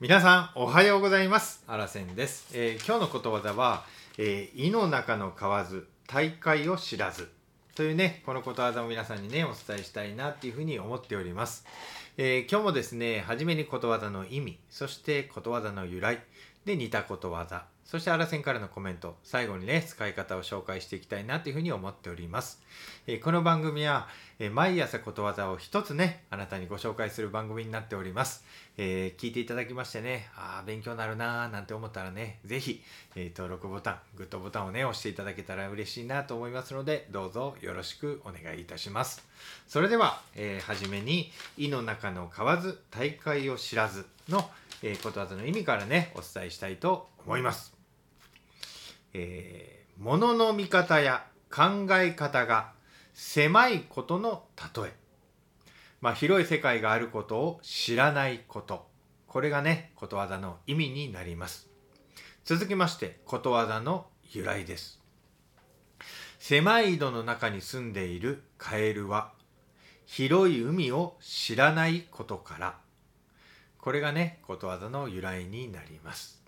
皆さんおはようございます。あらせんです、えー今日のことわざは、えー、井の中の蛙大海を知らず。というねこのことわざを皆さんにねお伝えしたいなっていうふうに思っております、えー今日もですね初めにことわざの意味そしてことわざの由来で似たことわざ。そしてあらせんからのコメント。最後にね使い方を紹介していきたいなというふうに思っております、えーこの番組は、えー毎朝ことわざを一つねあなたにご紹介する番組になっております。えー聞いていただきましてね、ああ、勉強になるなーなんて思ったらね、ぜひ、え登録ボタン、グッドボタンをね、押していただけたら嬉しいなと思いますので、どうぞよろしくお願いいたします。それでは、えーはじめに、井の中の蛙、大海を知らずの、えーことわざの意味からね、お伝えしたいと思います。えー、物の見方や考え方が狭いことの例え。まあ、広い世界があることを知らないこと。これがね、ことわざの意味になります。続きまして、ことわざの由来です。狭い井戸の中に住んでいるカエルは、広い海を知らないことから、これがね、ことわざの由来になります。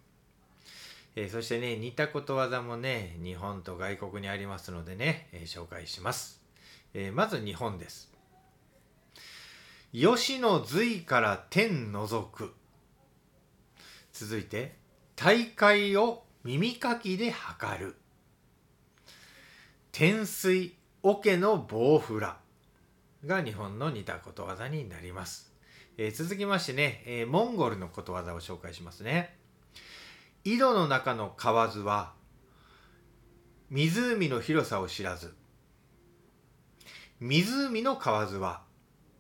えーそしてね、似たことわざもね、日本と外国にありますのでね、えー紹介します。えーまず日本です。吉の髄から天覗く。続いて、大海を耳かきで測る。天水桶の棒フラが日本の似たことわざになります。えー続きましてね、えーモンゴルのことわざを紹介しますね。井戸の中の蛙は湖の広さを知らず。湖の蛙は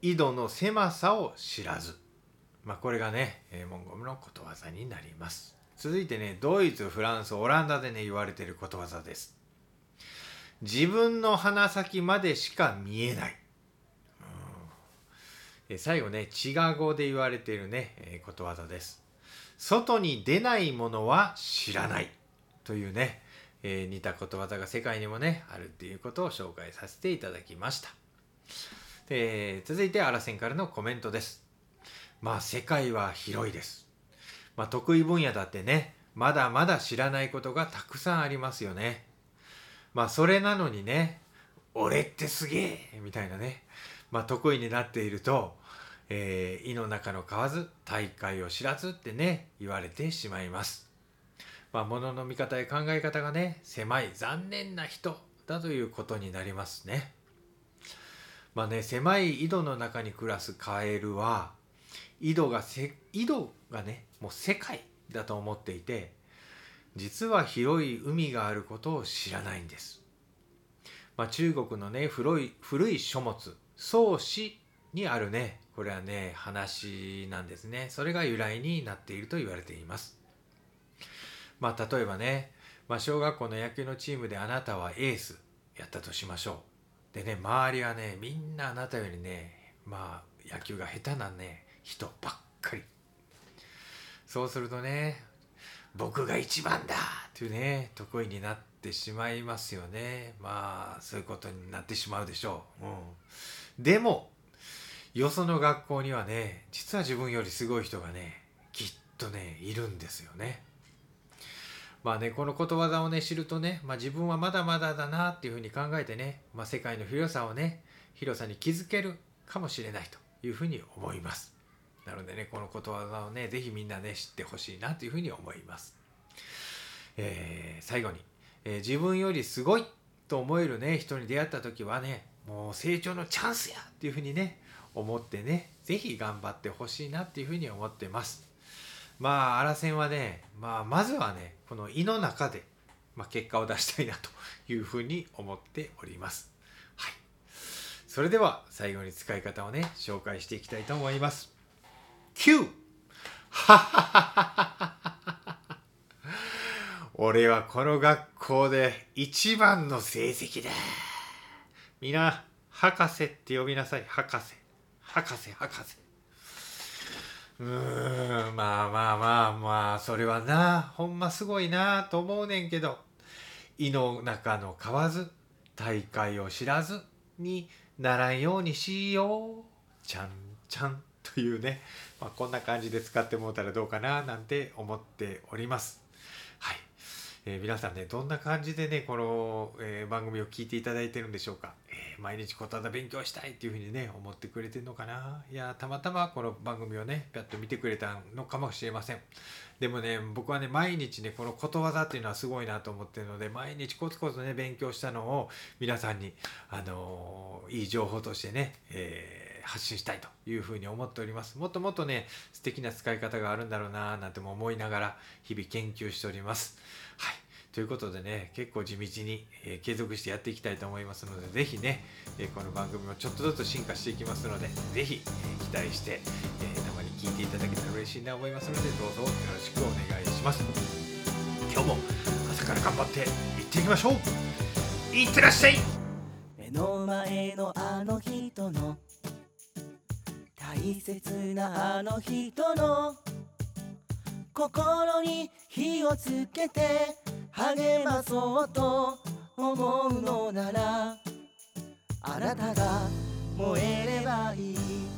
井戸の狭さを知らず。まあこれがね、えーモンゴルのことわざになります。続いてねドイツフランスオランダでね言われてることわざです。自分の鼻先までしか見えない。え最後ねチガ語で言われているね、えーことわざです。外に出ないものは知らない。というね、えー似たことわざが世界にもねあるっていうことを紹介させていただきました。で続いてアラセンからのコメントです。まあ世界は広いです。まあ得意分野だってねまだまだ知らないことがたくさんありますよね。まあそれなのにね俺ってすげえみたいなね。まあ得意になっているとえー、井の中の蛙大海を知らずってね言われてしまいます。まあ物の見方や考え方がね狭い残念な人だということになりますね。まあね狭い井戸の中に暮らすカエルは井戸がせ井戸がねもう世界だと思っていて実は広い海があることを知らないんです。まあ、中国のね古い古い書物宋詩にあるね。これはね話なんですね。それが由来になっていると言われています。まあ例えばね、まあ、小学校の野球のチームであなたはエースやったとしましょう。でね周りはねみんなあなたよりねまあ野球が下手なね人ばっかり。そうするとね僕が一番だっていうね得意になってしまいますよね。まあそういうことになってしまうでしょう、うん、でもよその学校にはね実は自分よりすごい人がねきっとねいるんですよね。まあねこのことわざをね知るとね、まあ、自分はまだまだだなっていうふうに考えてね、まあ、世界の広さをね広さに気づけるかもしれないというふうに思います。なのでねこのことわざをね是非みんなね知ってほしいなというふうに思います、えー最後に、えー自分よりすごいと思えるね人に出会った時はねもう成長のチャンスやっていうふうにね思ってね是非頑張ってほしいなっていうふうに思ってますまあ、アラセンはね、まあ、まずはね、この胃の中で、まあ、結果を出したいなというふうに思っております。はい。それでは、最後に使い方をね、紹介していきたいと思います。9! ははははは俺はこの学校で一番の成績だ。みんな、博士って呼びなさい、博士。博士、博士。うーんまあまあまあまあそれはなほんますごいなと思うねんけど胃の中の蛙大海を知らずにならんようにしようちゃんちゃんというねまあ、こんな感じで使ってもらったらどうかななんて思っております。はい。えー皆さんね、どんな感じでね、この、えー番組を聞いていただいてるんでしょうか。毎日ことわざ勉強したいっていうふうにね、思ってくれてるのかな。いや、たまたまこの番組をね、ぴゃっと見てくれたのかもしれません。でもね、僕はね、毎日ね、このことわざっていうのはすごいなと思ってるので、毎日コツコツね、勉強したのを皆さんに、あのーいい情報としてね、えー発信したいというふうに思っております。もっともっとね、素敵な使い方があるんだろうななんても思いながら日々研究しております。はい。ということでね、結構地道に、え継続してやっていきたいと思いますので、ぜひね、えこの番組もちょっとずつ進化していきますので、ぜひ、え期待して、えたまに聞いていただけたら嬉しいなと思いますので、どうぞよろしくお願いします。今日も朝から頑張っていっていきましょういってらっしゃい目の前のあの人の大切なあの人の心に火をつけて励まそうと思うのならあなたが燃えればいい。